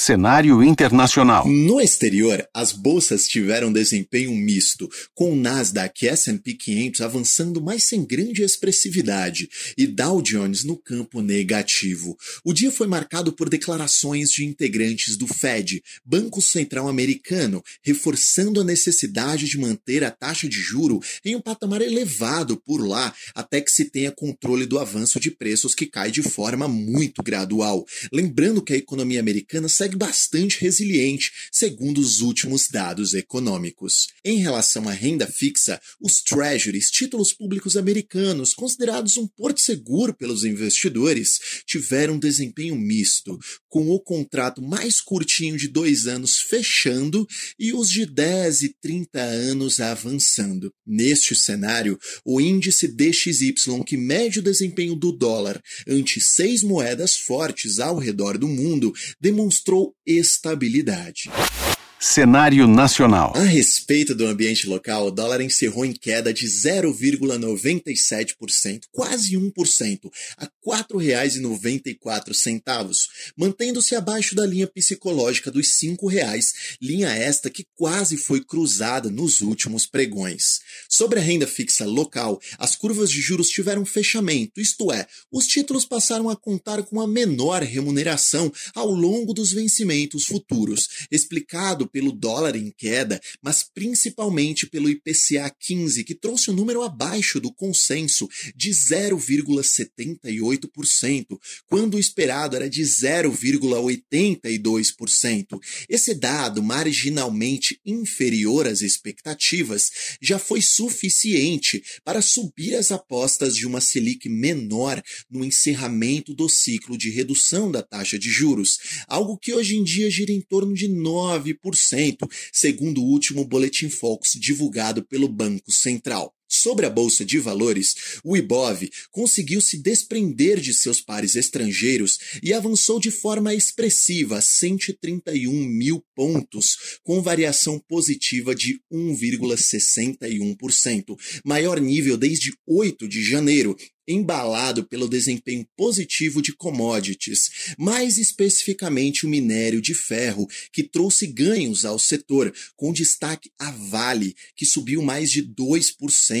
Cenário internacional. No exterior, as bolsas tiveram desempenho misto, com o Nasdaq e S&P 500 avançando, mas sem grande expressividade, e Dow Jones no campo negativo. O dia foi marcado por declarações de integrantes do Fed, Banco Central Americano, reforçando a necessidade de manter a taxa de juro em um patamar elevado por lá, até que se tenha controle do avanço de preços que cai de forma muito gradual. Lembrando que a economia americana segue segue bastante resiliente, segundo os últimos dados econômicos. Em relação à renda fixa, os Treasuries, títulos públicos americanos, considerados um porto seguro pelos investidores, tiveram um desempenho misto, com o contrato mais curtinho de dois anos fechando e os de 10 e 30 anos avançando. Neste cenário, o índice DXY, que mede o desempenho do dólar ante seis moedas fortes ao redor do mundo, demonstrou mostrou estabilidade. Cenário nacional. A respeito do ambiente local, o dólar encerrou em queda de 0,97%, quase 1%, a R$ 4,94, mantendo-se abaixo da linha psicológica dos R$ 5,00, linha esta que quase foi cruzada nos últimos pregões. Sobre a renda fixa local, as curvas de juros tiveram fechamento, isto é, os títulos passaram a contar com a menor remuneração ao longo dos vencimentos futuros, explicado pelo dólar em queda, mas principalmente pelo IPCA 15, que trouxe o um número abaixo do consenso de 0,78%, quando o esperado era de 0,82%. Esse dado, marginalmente inferior às expectativas, já foi suficiente para subir as apostas de uma Selic menor no encerramento do ciclo de redução da taxa de juros, algo que hoje em dia gira em torno de 9% segundo o último Boletim Focus divulgado pelo Banco Central. Sobre a bolsa de valores, o Ibov conseguiu se desprender de seus pares estrangeiros e avançou de forma expressiva a 131 mil pontos, com variação positiva de 1,61%, maior nível desde 8 de janeiro, embalado pelo desempenho positivo de commodities, mais especificamente o minério de ferro, que trouxe ganhos ao setor, com destaque a Vale, que subiu mais de 2%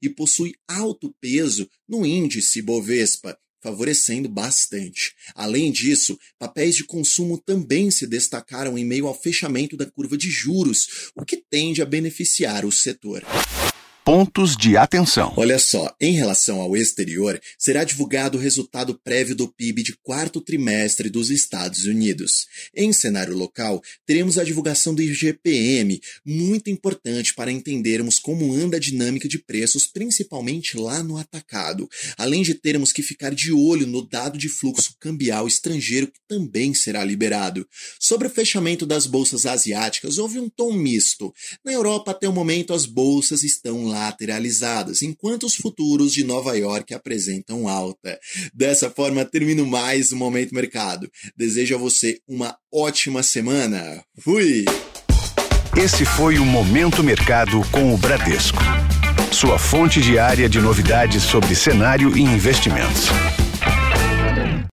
e possui alto peso no índice Bovespa, favorecendo bastante. Além disso, papéis de consumo também se destacaram em meio ao fechamento da curva de juros, o que tende a beneficiar o setor pontos de atenção. Olha só, em relação ao exterior, será divulgado o resultado prévio do PIB de quarto trimestre dos Estados Unidos. Em cenário local, teremos a divulgação do IGPM, muito importante para entendermos como anda a dinâmica de preços, principalmente lá no atacado, além de termos que ficar de olho no dado de fluxo cambial estrangeiro que também será liberado. Sobre o fechamento das bolsas asiáticas, houve um tom misto. Na Europa, até o momento, as bolsas estão lá lateralizadas, enquanto os futuros de Nova York apresentam alta. Dessa forma, termino mais um Momento Mercado. Desejo a você uma ótima semana. Fui! Esse foi o Momento Mercado com o Bradesco. Sua fonte diária de novidades sobre cenário e investimentos.